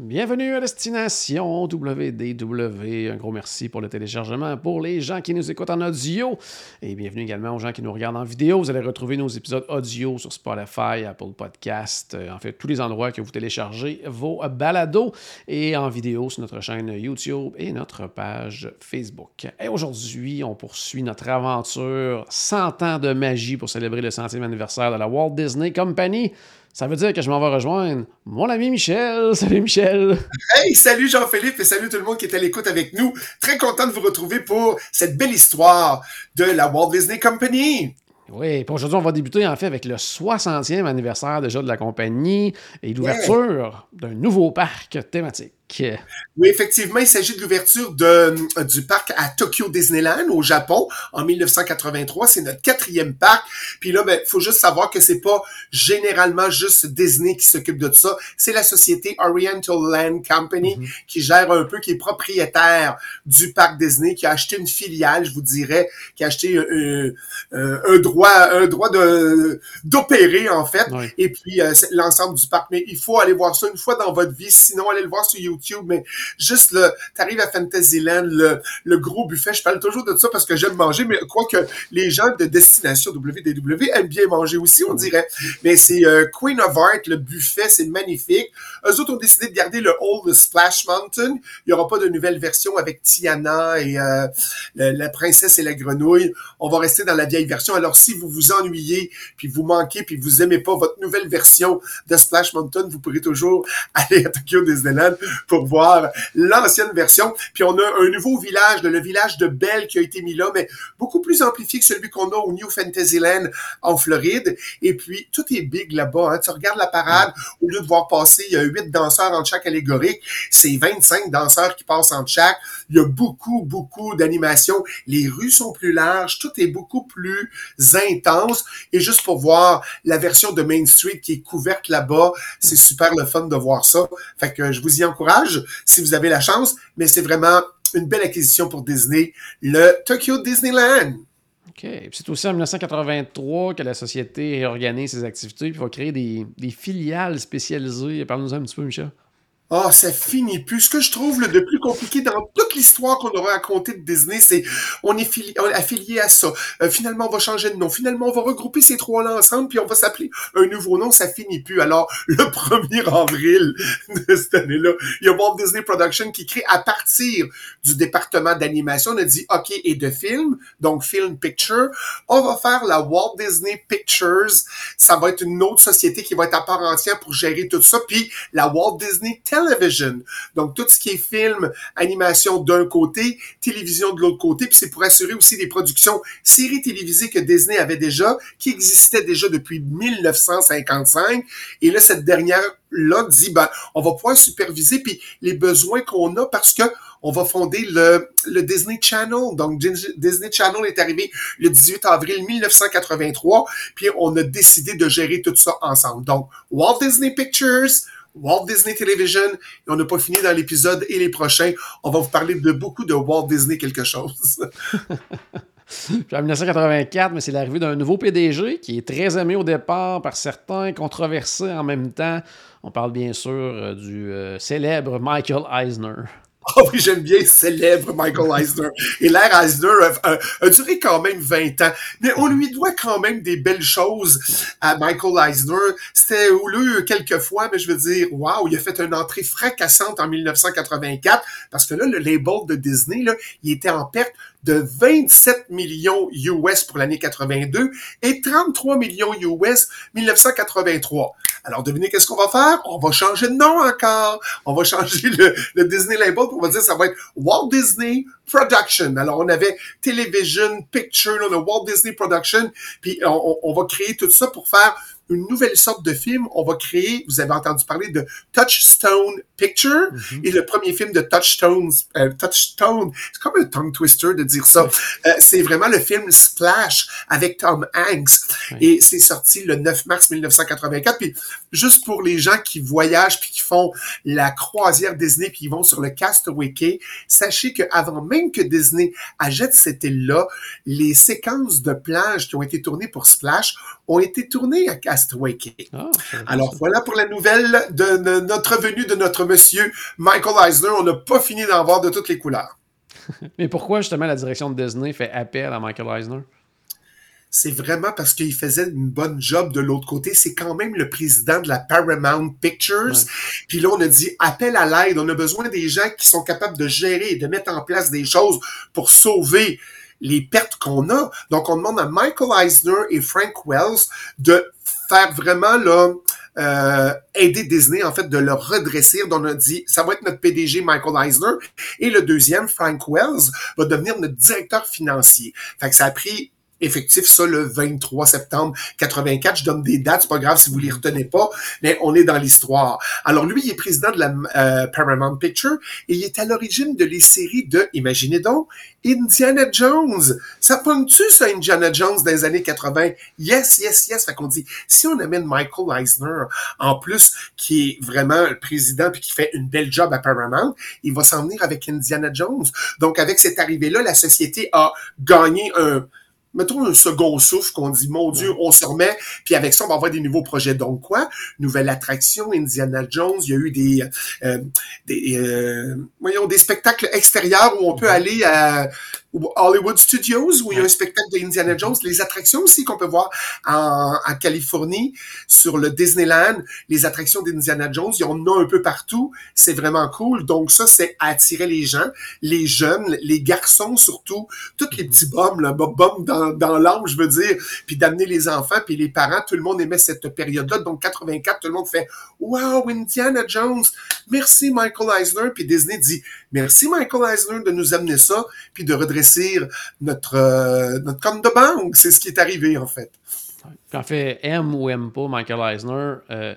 Bienvenue à Destination WDW. Un gros merci pour le téléchargement pour les gens qui nous écoutent en audio et bienvenue également aux gens qui nous regardent en vidéo. Vous allez retrouver nos épisodes audio sur Spotify, Apple Podcast, euh, en fait tous les endroits que vous téléchargez vos balados et en vidéo sur notre chaîne YouTube et notre page Facebook. Et aujourd'hui, on poursuit notre aventure 100 ans de magie pour célébrer le centième anniversaire de la Walt Disney Company. Ça veut dire que je m'en vais rejoindre mon ami Michel. Salut Michel. Hey, salut Jean-Philippe et salut tout le monde qui est à l'écoute avec nous. Très content de vous retrouver pour cette belle histoire de la Walt Disney Company. Oui, puis aujourd'hui, on va débuter en fait avec le 60e anniversaire déjà de la compagnie et l'ouverture d'un nouveau parc thématique. Oui, effectivement, il s'agit de l'ouverture de, du parc à Tokyo Disneyland au Japon en 1983. C'est notre quatrième parc. Puis là, ben, faut juste savoir que c'est pas généralement juste Disney qui s'occupe de ça. C'est la société Oriental Land Company Mhm. qui gère un peu, qui est propriétaire du parc Disney, qui a acheté une filiale, je vous dirais, qui a acheté euh, euh, un droit, un droit de d'opérer en fait. Oui. Et puis euh, l'ensemble du parc. Mais il faut aller voir ça une fois dans votre vie. Sinon, allez le voir sur YouTube. Mais juste le, t'arrives à Fantasyland, le, le gros buffet. Je parle toujours de ça parce que j'aime manger, mais quoique les gens de destination WDW aiment bien manger aussi, on dirait. Mais c'est euh, Queen of Art, le buffet, c'est magnifique. Eux autres ont décidé de garder le Old Splash Mountain. Il y aura pas de nouvelle version avec Tiana et euh, la, la princesse et la grenouille. On va rester dans la vieille version. Alors si vous vous ennuyez, puis vous manquez, puis vous aimez pas votre nouvelle version de Splash Mountain, vous pourrez toujours aller à Tokyo Disneyland pour voir l'ancienne version. Puis on a un nouveau village, le village de Belle qui a été mis là, mais beaucoup plus amplifié que celui qu'on a au New Fantasyland en Floride. Et puis tout est big là-bas. Hein. Tu regardes la parade, au lieu de voir passer, il y a huit danseurs entre chaque allégorique, c'est 25 danseurs qui passent entre chaque. Il y a beaucoup, beaucoup d'animations. Les rues sont plus larges, tout est beaucoup plus intense. Et juste pour voir la version de Main Street qui est couverte là-bas, c'est super le fun de voir ça. Fait que je vous y encourage si vous avez la chance, mais c'est vraiment une belle acquisition pour Disney, le Tokyo Disneyland. OK. C'est aussi en 1983 que la société réorganise ses activités puis va créer des, des filiales spécialisées. Parle-nous un petit peu, Michel. Oh, ça finit plus. Ce que je trouve le de plus compliqué dans l'histoire qu'on aura racontée de Disney, c'est on est fili- affilié à ça. Euh, finalement, on va changer de nom. Finalement, on va regrouper ces trois-là ensemble, puis on va s'appeler un nouveau nom. Ça finit plus. Alors, le 1er avril de cette année-là, il y a Walt Disney Production qui crée à partir du département d'animation. On a dit, OK, et de film, donc Film Picture, on va faire la Walt Disney Pictures. Ça va être une autre société qui va être à part entière pour gérer tout ça. Puis la Walt Disney Television. Donc, tout ce qui est film, animation d'un côté, télévision de l'autre côté. Puis c'est pour assurer aussi des productions séries télévisées que Disney avait déjà, qui existaient déjà depuis 1955. Et là, cette dernière là dit ben on va pouvoir superviser puis les besoins qu'on a parce que on va fonder le, le Disney Channel. Donc Dis- Disney Channel est arrivé le 18 avril 1983 puis on a décidé de gérer tout ça ensemble. Donc Walt Disney Pictures, Walt Disney Television et on n'a pas fini dans l'épisode et les prochains. On va vous parler de beaucoup de Walt Disney quelque chose. En 1984, mais c'est l'arrivée d'un nouveau PDG qui est très aimé au départ par certains, controversé en même temps. On parle bien sûr euh, du euh, célèbre Michael Eisner. Ah oui, j'aime bien célèbre Michael Eisner. Et l'ère Eisner a, a- a duré quand même 20 ans. Mais on lui doit quand même des belles choses à Michael Eisner. C'était houleux quelques fois, mais je veux dire, waouh, il a fait une entrée fracassante en 1984 parce que là, le label de Disney, là, il était en perte de 27 millions US pour l'année 82 et 33 millions US 1983. Alors, devinez qu'est-ce qu'on va faire? On va changer de nom encore. On va changer le, Disney label on va dire ça va être Walt Disney Production. Alors, on avait Television, Picture, on a Walt Disney Production, puis on- on va créer tout ça pour faire une nouvelle sorte de film. On va créer, vous avez entendu parler de Touchstone Picture, Mhm. et le premier film de Touchstone, euh, Touchstone, c'est comme un tongue twister de dire ça. Euh, c'est vraiment le film Splash avec Tom Hanks, et c'est sorti le 9 mars 1984. Puis juste pour les gens qui voyagent puis qui font la croisière Disney puis ils vont sur le Castaway Cay, sachez que avant même que Disney achète cette île-là, les séquences de plage qui ont été tournées pour Splash ont été tournées à Castaway Cay. Pas Alors voilà pour la nouvelle de, de notre venue de notre monsieur Michael Eisner. On n'a pas fini d'en voir de toutes les couleurs. Mais pourquoi justement la direction de Disney fait appel à Michael Eisner? C'est vraiment parce qu'il faisait une bonne job de l'autre côté. C'est quand même le président de la Paramount Pictures. Ouais. Puis là, on a dit appel à l'aide. On a besoin des gens qui sont capables de gérer et de mettre en place des choses pour sauver les pertes qu'on a. Donc, on demande à Michael Eisner et Frank Wells de faire vraiment là, euh, aider Disney, en fait, de le redresser. Donc, on a dit, ça va être notre PDG Michael Eisner. Et le deuxième, Frank Wells, va devenir notre directeur financier. Fait que ça a pris effectif ça le 23 septembre 84. Je donne des dates, c'est pas grave si vous les retenez pas, mais on est dans l'histoire. Alors lui, il est président de la euh, Paramount Picture et il est à l'origine de les séries de, imaginez donc, Indiana Jones. Ça pogne-tu ça, Indiana Jones des années 80? Yes, yes, yes. Fait qu'on dit, si on amène Michael Eisner, en plus, qui est vraiment le président puis qui fait une belle job à Paramount, il va s'en venir avec Indiana Jones. Donc avec cette arrivée-là, la société a gagné un mettons un second souffle qu'on dit mon Dieu on se remet puis avec ça on va avoir des nouveaux projets. Donc quoi? Nouvelle attraction Indiana Jones il y a eu des euh, des euh, voyons des spectacles extérieurs où on peut aller à Hollywood Studios où il y a un spectacle de Indiana Jones. Les attractions aussi qu'on peut voir en, en Californie sur le Disneyland les attractions d'Indiana Jones il y en a un peu partout. C'est vraiment cool. Donc ça c'est attirer les gens les jeunes les garçons surtout. Tous les petits bums là bum bum dans, dans je veux dire puis d'amener les enfants puis les parents tout le monde aimait cette période là donc 84 tout le monde fait wow Indiana Jones! Merci Michael Eisner! Puis Disney dit merci Michael Eisner de nous amener ça puis de redresser notre euh, notre compte de banque. C'est ce qui est arrivé en fait. Puis en fait, aime ou aime pas Michael Eisner, euh,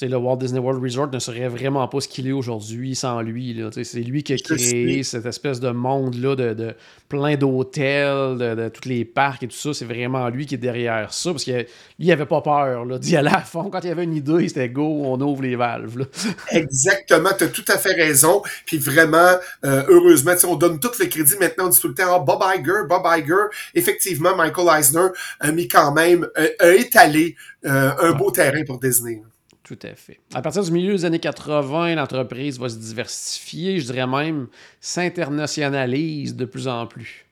le Walt Disney World Resort ne serait vraiment pas ce qu'il est aujourd'hui sans lui. C'est lui qui a créé cette espèce de monde-là de, de plein d'hôtels, de, de tous les parcs et tout ça. C'est vraiment lui qui est derrière ça parce que lui, il avait pas peur là, d'y aller à fond. Quand il y avait une idée, c'était go, on ouvre les valves. là. Exactement, tu as tout à fait raison. Puis vraiment, euh, heureusement, on donne tout le crédit maintenant, on dit tout le temps, ah, Bob Iger, Bob Iger. Effectivement, Michael Eisner a mis quand même, euh, a étalé euh, un beau terrain pour Disney. Tout à. À partir du milieu des années 80, l'entreprise va se diversifier, je dirais même s'internationalise de plus en plus.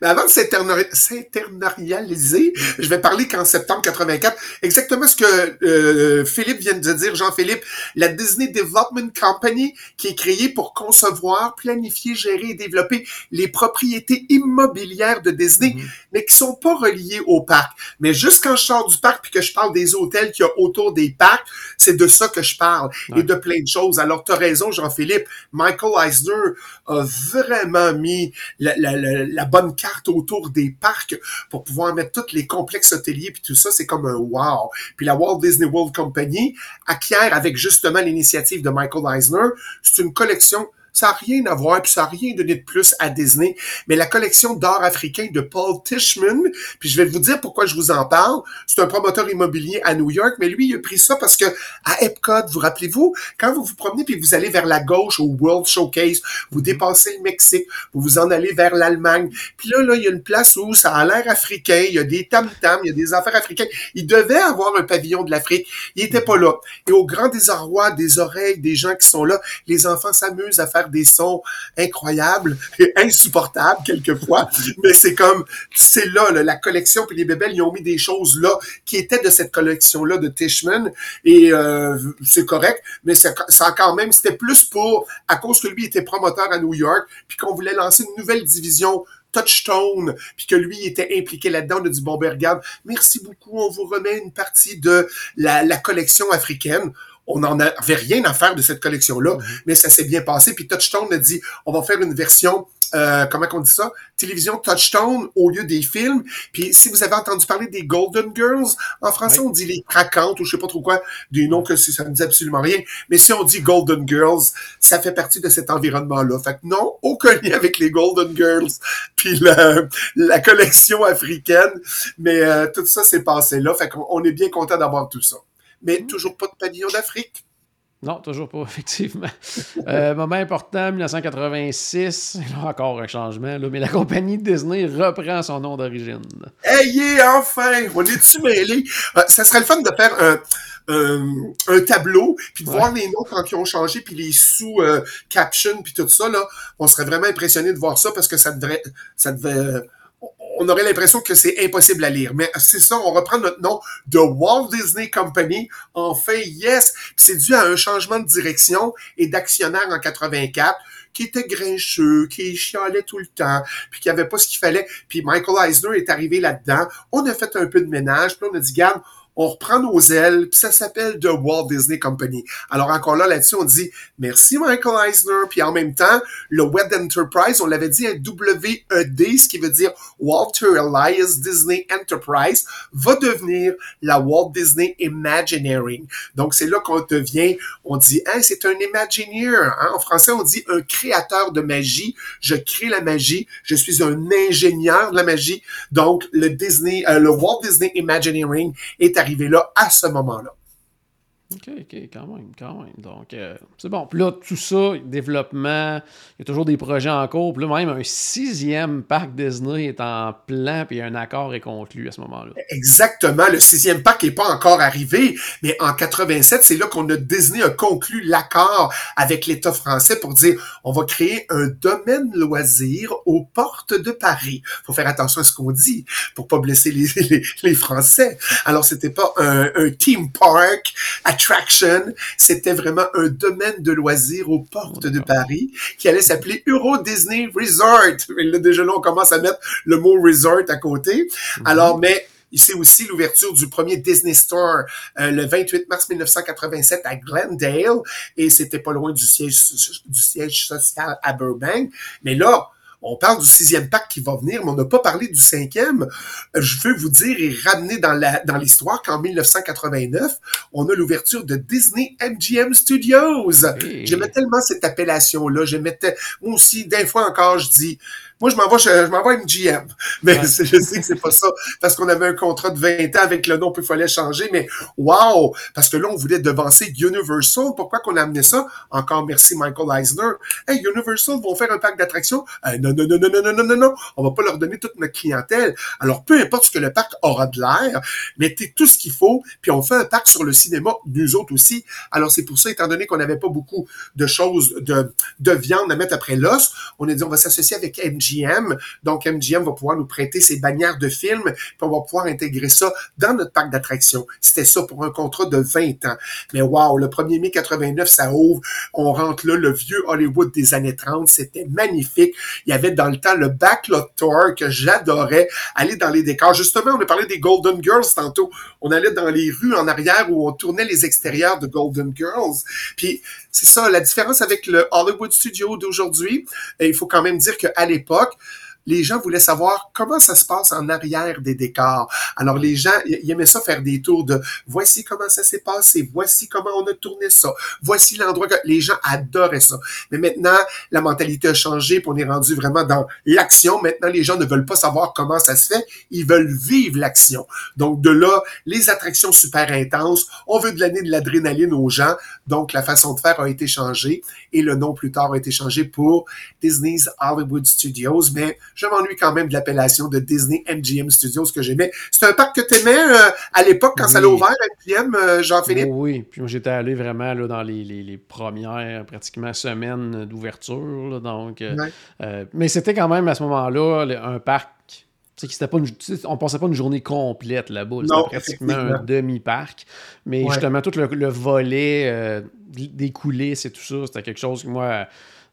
Mais avant de s'interna- s'internaliser, je vais parler qu'en septembre 84, exactement ce que euh, Philippe vient de dire, Jean-Philippe, la Disney Development Company, qui est créée pour concevoir, planifier, gérer et développer les propriétés immobilières de Disney, mais qui sont pas reliées au parc. Mais juste quand je sors du parc puis que je parle des hôtels qu'il y a autour des parcs, c'est de ça que je parle Ouais. et de plein de choses. Alors, tu as raison, Jean-Philippe. Michael Eisner a vraiment mis la, la, la, la bonne carte autour des parcs pour pouvoir mettre tous les complexes hôteliers puis tout ça. C'est comme un wow. Puis la Walt Disney World Company acquiert avec justement l'initiative de Michael Eisner. C'est une collection ça n'a rien à voir, puis ça n'a rien donné de plus à Disney. Mais la collection d'art africain de Paul Tishman, puis je vais vous dire pourquoi je vous en parle. C'est un promoteur immobilier à New York, mais lui, il a pris ça parce que à Epcot, vous rappelez-vous, quand vous vous promenez puis vous allez vers la gauche au World Showcase, vous dépassez le Mexique, vous vous en allez vers l'Allemagne. Puis là, là, il y a une place où ça a l'air africain, il y a des tam-tams, il y a des affaires africaines. Il devait avoir un pavillon de l'Afrique. Il était pas là. Et au grand désarroi des oreilles des gens qui sont là, les enfants s'amusent à faire des sons incroyables et insupportables quelquefois. Mais c'est comme, c'est là, là, la collection, puis les bébés, ils ont mis des choses là qui étaient de cette collection-là de Tishman. Et euh, c'est correct, mais ça, quand même, c'était plus pour, à cause que lui était promoteur à New York, puis qu'on voulait lancer une nouvelle division Touchstone, puis que lui était impliqué là-dedans, on a dit, bon, ben regarde, merci beaucoup, on vous remet une partie de la, la collection africaine. On n'en avait rien à faire de cette collection-là, mm-hmm. mais ça s'est bien passé. Puis Touchstone a dit, on va faire une version euh, comment on dit ça, télévision Touchstone au lieu des films. Puis si vous avez entendu parler des Golden Girls, en français on dit les craquantes ou je sais pas trop quoi, des noms que ça ne dit absolument rien. Mais si on dit Golden Girls, ça fait partie de cet environnement-là. Fait que non, aucun lien avec les Golden Girls, puis la, la collection africaine. Mais euh, tout ça s'est passé là. Fait qu'on est bien content d'avoir tout ça. Mais mm. toujours pas de pavillon d'Afrique. Non, toujours pas, effectivement. Euh, moment important, 1986, là encore un changement, là, mais la compagnie Disney reprend son nom d'origine. Ayez enfin! On est-tu mêlés? Euh, ça serait le fun de faire un, un, tableau, puis de voir les noms quand ils ont changé, puis les sous-captions, puis tout ça, là. On serait vraiment impressionné de voir ça parce que ça devrait, ça devait on aurait l'impression que c'est impossible à lire. Mais c'est ça, on reprend notre nom de Walt Disney Company. Enfin, yes! c'est dû à un changement de direction et d'actionnaire en 84 qui était grincheux, qui chialait tout le temps, puis qui avait pas ce qu'il fallait. Puis Michael Eisner est arrivé là-dedans. On a fait un peu de ménage, puis on a dit, garde, on reprend nos ailes, puis ça s'appelle The Walt Disney Company. Alors encore là, là-dessus, on dit merci Michael Eisner, puis en même temps, le Web Enterprise, on l'avait dit un WED, ce qui veut dire Walter Elias Disney Enterprise, va devenir la Walt Disney Imagineering. Donc c'est là qu'on devient, on dit, hein, c'est un Imagineer. Hein? En français, on dit un créateur de magie. Je crée la magie. Je suis un ingénieur de la magie. Donc le Disney, euh, le Walt Disney Imagineering est arrivé là à ce moment-là. OK, OK, quand même, quand même. Donc, euh, c'est bon. Puis là, tout ça, développement, il y a toujours des projets en cours. Puis là, même un sixième parc Disney est en plan, puis un accord est conclu à ce moment-là. Exactement. Le sixième parc n'est pas encore arrivé, mais en 87, c'est là qu'on a Disney a conclu l'accord avec l'État français pour dire on va créer un domaine loisir aux portes de Paris. faut faire attention à ce qu'on dit pour pas blesser les, les, Français. Alors, c'était pas un, un theme park attraction. C'était vraiment un domaine de loisirs aux portes de Paris qui allait s'appeler Euro Disney Resort. Et là, déjà là, on commence à mettre le mot resort à côté. Mhm. Alors, mais c'est aussi l'ouverture du premier Disney Store euh, le 28 mars 1987 à Glendale et c'était pas loin du siège du siège social à Burbank. Mais là, on parle du sixième pacte qui va venir, mais on n'a pas parlé du cinquième. Je veux vous dire et ramener dans la dans l'histoire qu'en 1989, on a l'ouverture de Disney MGM Studios. J'aimais tellement cette appellation-là. J'aimais moi aussi, des fois encore, je dis moi, je m'en vais, je, m'en vais MGM. Mais je sais que c'est pas ça. Parce qu'on avait un contrat de 20 ans avec le nom, puis il fallait changer. Mais wow! Parce que là, on voulait devancer Universal. Pourquoi qu'on a amené ça? Encore merci Michael Eisner. Hey, Universal vont faire un parc d'attractions? non, non, non, non, non, non, non, non, non. On va pas leur donner toute notre clientèle. Alors, peu importe ce que le parc aura de l'air, mettez tout ce qu'il faut, puis on fait un parc sur le cinéma, nous autres aussi. Alors, c'est pour ça, étant donné qu'on n'avait pas beaucoup de choses, de, de viande à mettre après l'os, on a dit, on va s'associer avec MGM MGM. Donc, MGM va pouvoir nous prêter ses bannières de films, puis on va pouvoir intégrer ça dans notre parc d'attractions. C'était ça pour un contrat de 20 ans. Mais wow, le 1er mai 89, ça ouvre. On rentre là, le vieux Hollywood des années 30. C'était magnifique. Il y avait dans le temps le Backlot Tour que j'adorais. Aller dans les décors. Justement, on a parlé des Golden Girls tantôt. On allait dans les rues en arrière où on tournait les extérieurs de Golden Girls. Puis c'est ça, la différence avec le Hollywood Studio d'aujourd'hui. Il faut quand même dire qu'à l'époque, book les gens voulaient savoir comment ça se passe en arrière des décors. Alors les gens, ils aimaient ça faire des tours de voici comment ça s'est passé, voici comment on a tourné ça, voici l'endroit que les gens adoraient ça. Mais maintenant, la mentalité a changé, puis on est rendu vraiment dans l'action. Maintenant, les gens ne veulent pas savoir comment ça se fait, ils veulent vivre l'action. Donc de là, les attractions super intenses, on veut donner de l'adrénaline aux gens. Donc la façon de faire a été changée et le nom plus tard a été changé pour Disney's Hollywood Studios. Je m'ennuie quand même de l'appellation de Disney MGM Studios que j'aimais. C'est un parc que tu aimais euh, à l'époque quand ça l'a ouvert, MGM, euh, Jean-Philippe? Oui, puis moi j'étais allé vraiment là, dans les, les, premières pratiquement semaines d'ouverture. Donc, euh, mais c'était quand même à ce moment-là un parc c'était pas on pensait pas une journée complète là-bas. C'était pratiquement un demi-parc. Mais justement, tout le, le volet des coulisses et tout ça, c'était quelque chose que moi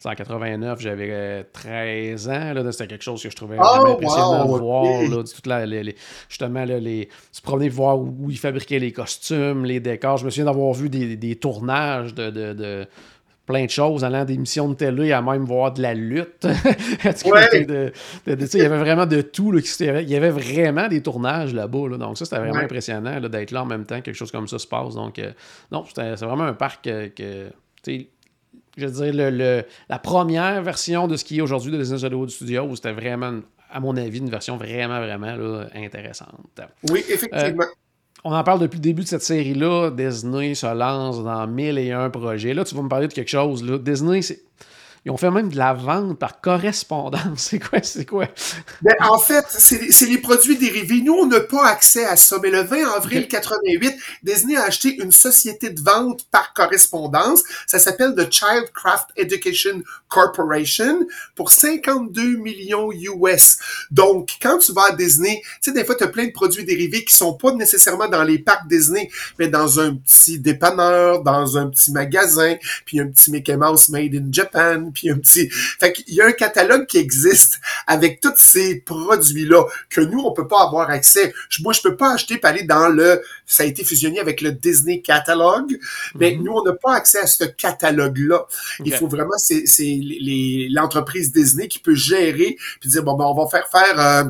en 89, j'avais 13 ans. Là, c'était quelque chose que je trouvais Oh, vraiment impressionnant wow, de voir. Là, toute la- les- les- justement, là, les, se promener voir où, ils fabriquaient les costumes, les décors. Je me souviens d'avoir vu des, des tournages de, de- de plein de choses, allant d'émissions de télé à même voir de la lutte. Ouais. de- de- de- il y avait vraiment de tout. Là, il y avait vraiment des tournages là-bas. là. donc ça, c'était vraiment Ouais. impressionnant d'être là en même temps, quelque chose comme ça se passe. Donc, euh, non, c'est vraiment un parc euh, que, je veux dire, le, le- la première version de ce qui est aujourd'hui de Disney Hollywood Studios, c'était vraiment, à mon avis, une version vraiment, vraiment là, intéressante. Oui, effectivement. On en parle depuis le début de cette série-là. Disney se lance dans mille et un projets. Là, tu vas me parler de quelque chose. Là. Disney, c'est- ils ont fait même de la vente par correspondance. C'est quoi? C'est quoi? Ben, en fait, c'est les produits dérivés. Nous, on n'a pas accès à ça. Mais le 20 avril Ok. 88, Disney a acheté une société de vente par correspondance. Ça s'appelle The Childcraft Education Corporation pour 52 millions US. Donc, quand tu vas à Disney, tu sais, des fois, tu as plein de produits dérivés qui sont pas nécessairement dans les parcs Disney, mais dans un petit dépanneur, dans un petit magasin, puis un petit Mickey Mouse made in Japan, puis un petit... Fait qu'il y a un catalogue qui existe avec tous ces produits-là que nous, on peut pas avoir accès. Moi, je peux pas acheter et aller dans le... Ça a été fusionné avec le Disney Catalogue, mais nous, on n'a pas accès à ce catalogue-là. Il faut vraiment... C'est c'est les- l'entreprise Disney qui peut gérer puis dire, bon, ben, on va faire faire euh,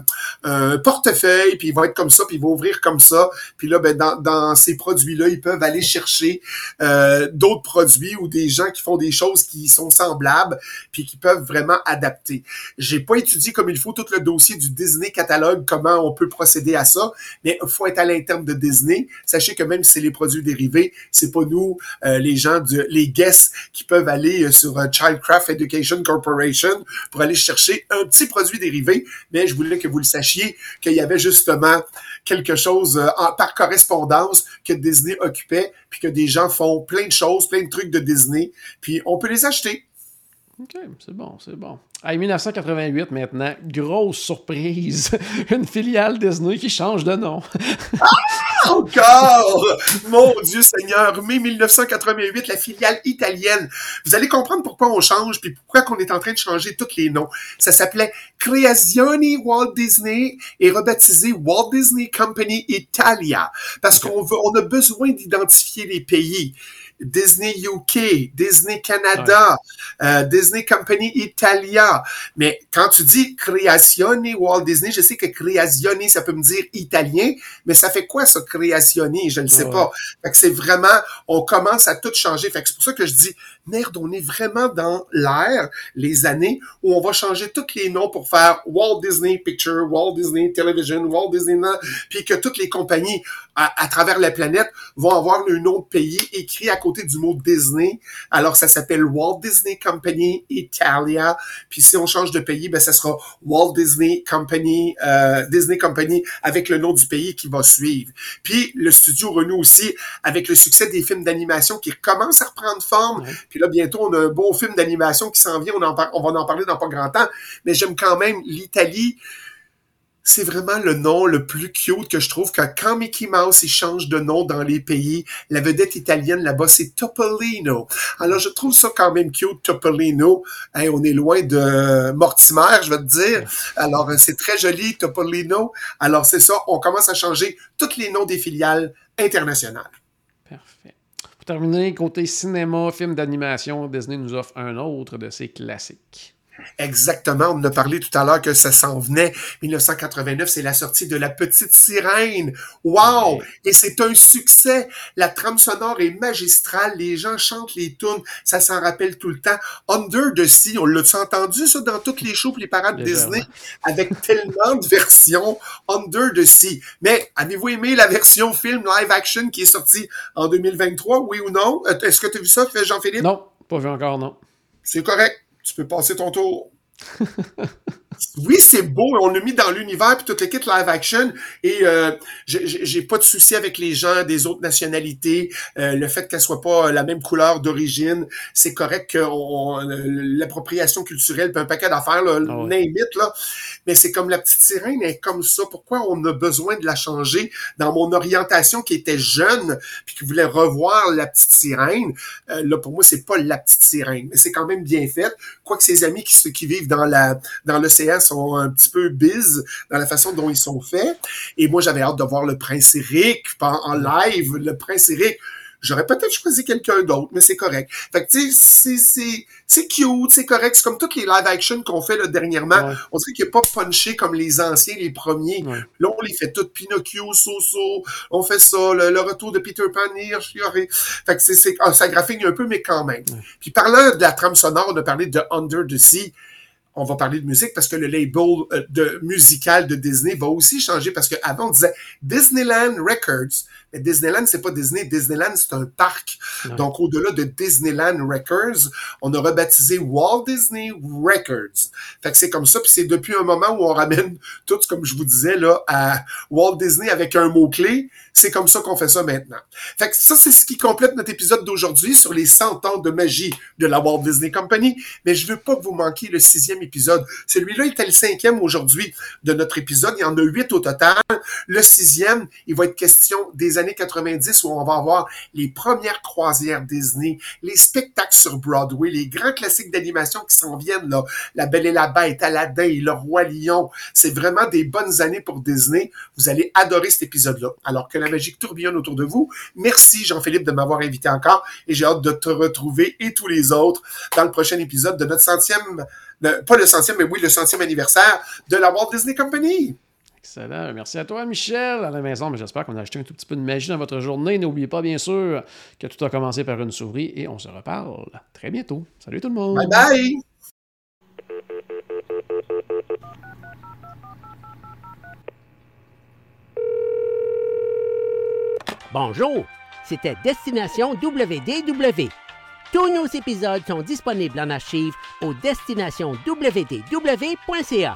un portefeuille, puis il va être comme ça, puis il va ouvrir comme ça. Puis là, ben, dans, dans ces produits-là, ils peuvent aller chercher euh, d'autres produits ou des gens qui font des choses qui sont semblables, puis qui peuvent vraiment adapter. J'ai pas étudié comme il faut tout le dossier du Disney catalogue, comment on peut procéder à ça, mais il faut être à l'interne de Disney. Sachez que même si c'est les produits dérivés, c'est pas nous, euh, les gens, de, les guests, qui peuvent aller euh, sur euh, Childcraft Education Corporation pour aller chercher un petit produit dérivé, mais je voulais que vous le sachiez qu'il y avait justement quelque chose par correspondance que Disney occupait, puis que des gens font plein de choses, plein de trucs de Disney, puis on peut les acheter. OK, c'est bon, c'est bon. En 1988, maintenant, grosse surprise. Une filiale Disney qui change de nom. Encore! Mon Dieu Seigneur, mai 1988, la filiale italienne. Vous allez comprendre pourquoi on change, puis pourquoi qu'on est en train de changer tous les noms. Ça s'appelait Creazioni Walt Disney et rebaptisé Walt Disney Company Italia, parce qu'on veut, on a besoin d'identifier les pays. Disney UK, Disney Canada, euh, Disney Company Italia. Mais quand tu dis Creazioni Walt Disney, je sais que Creazioni, ça peut me dire italien, mais ça fait quoi ça, Creazioni? Je ne sais Ouais. pas. Fait que c'est vraiment, on commence à tout changer. Fait que c'est pour ça que je dis, merde, on est vraiment dans l'ère, les années où on va changer tous les noms pour faire Walt Disney Picture, Walt Disney Television, Walt Disney, puis que toutes les compagnies à, à travers la planète vont avoir le nom de pays écrit à côté du mot Disney. Alors, ça s'appelle Walt Disney Company Italia. Puis si on change de pays, ben, ça sera Walt Disney Company, euh, Disney Company avec le nom du pays qui va suivre. Puis le studio renoue aussi avec le succès des films d'animation qui commencent à reprendre forme. Ouais. Puis là, bientôt, on a un beau film d'animation qui s'en vient. On, en on va en parler dans pas grand temps. Mais j'aime quand même l'Italie. C'est vraiment le nom le plus cute que je trouve que quand Mickey Mouse il change de nom dans les pays, la vedette italienne là-bas c'est Topolino. Alors je trouve ça quand même cute Topolino. Hey, on est loin de Mortimer, je vais te dire. Alors euh, c'est très joli Topolino. Alors c'est ça, on commence à changer tous les noms des filiales internationales. Parfait. Pour terminer, côté cinéma, film d'animation, Disney nous offre un autre de ses classiques. Exactement, on en a parlé tout à l'heure que ça s'en venait. 1989, c'est la sortie de La Petite Sirène. Wow! Et c'est un succès. La trame sonore est magistrale. Les gens chantent les tunes. Ça s'en rappelle tout le temps. Under the Sea, on l'a entendu ça dans toutes les shows les parades Légèrement. Disney? Avec tellement de versions Under the Sea. Mais avez-vous aimé la version film live action qui est sortie en 2023, oui ou non? Euh, Est-ce que tu as vu ça, Jean-Philippe? Non, pas vu encore, non. C'est correct. Tu peux passer ton tour. oui, c'est beau. On l'a mis dans l'univers puis toute l'équipe live action. Et euh, j'ai pas de souci avec les gens des autres nationalités. Euh, le fait qu'elle soit pas la même couleur d'origine, c'est correct que l'appropriation culturelle, puis un paquet d'affaires, là, oh là. Mais c'est comme la petite sirène, elle est comme ça. Pourquoi on a besoin de la changer dans mon orientation qui était jeune puis qui voulait revoir la petite sirène? Euh, là, pour moi, c'est pas la petite sirène, mais c'est quand même bien fait. Quoique ses amis qui, qui vivent dans la dans sont un petit peu biz dans la façon dont ils sont faits. Et moi, j'avais hâte de voir le prince Eric en live. Le prince Eric, J'aurais peut-être choisi quelqu'un d'autre, mais c'est correct. Fait que, tu sais, c'est, c'est cute, c'est correct. C'est comme toutes les live action qu'on fait là, dernièrement. On dirait qu'il n'est pas punché comme les anciens, les premiers. Là, on les fait toutes. Pinocchio, Soso, on fait ça. Le, retour de Peter Pan, Hirsch, Fait que c'est, c'est, ah, ça graphique un peu, mais quand même. Puis parlant de la trame sonore, on a parlé de Under the Sea on va parler de musique parce que le label euh, de musical de Disney va aussi changer parce qu'avant on disait Disneyland Records, mais Disneyland c'est pas Disney, Disneyland c'est un parc. Donc au-delà de Disneyland Records, on a rebaptisé Walt Disney Records. Fait que c'est comme ça puis c'est depuis un moment où on ramène tout comme je vous disais là à Walt Disney avec un mot clé, c'est comme ça qu'on fait ça maintenant. Fait que ça c'est ce qui complète notre épisode d'aujourd'hui sur les 100 ans de magie de la Walt Disney Company, mais je veux pas que vous manquiez le sixième épisode. Celui-là était le cinquième aujourd'hui de notre épisode. Il y en a huit au total. Le sixième, il va être question des années 90 où on va avoir les premières croisières Disney, les spectacles sur Broadway, les grands classiques d'animation qui s'en viennent, là. La Belle et la Bête, Aladdin, Le Roi Lion. C'est vraiment des bonnes années pour Disney. Vous allez adorer cet épisode-là. Alors que la magique tourbillonne autour de vous. Merci, Jean-Philippe, de m'avoir invité encore et j'ai hâte de te retrouver et tous les autres dans le prochain épisode de notre centième pas le centième, mais oui, le centième anniversaire de la Walt Disney Company. Excellent. Merci à toi, Michel, à la maison. Mais j'espère qu'on a acheté un tout petit peu de magie dans votre journée. N'oubliez pas, bien sûr, que tout a commencé par une souris et on se reparle très bientôt. Salut tout le monde. Bye bye. Bonjour, c'était Destination WDW. Tous nos épisodes sont disponibles en archive au destination www.ca.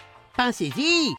Pensez-y.